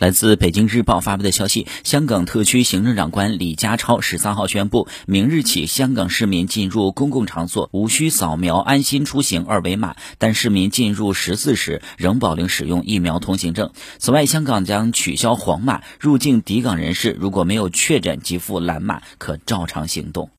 来自北京日报发布的消息，香港特区行政长官李家超十三号宣布，明日起，香港市民进入公共场所无需扫描“安心出行”二维码，但市民进入十四时仍保留使用疫苗通行证。此外，香港将取消黄码，入境抵港人士如果没有确诊及赴蓝码，可照常行动。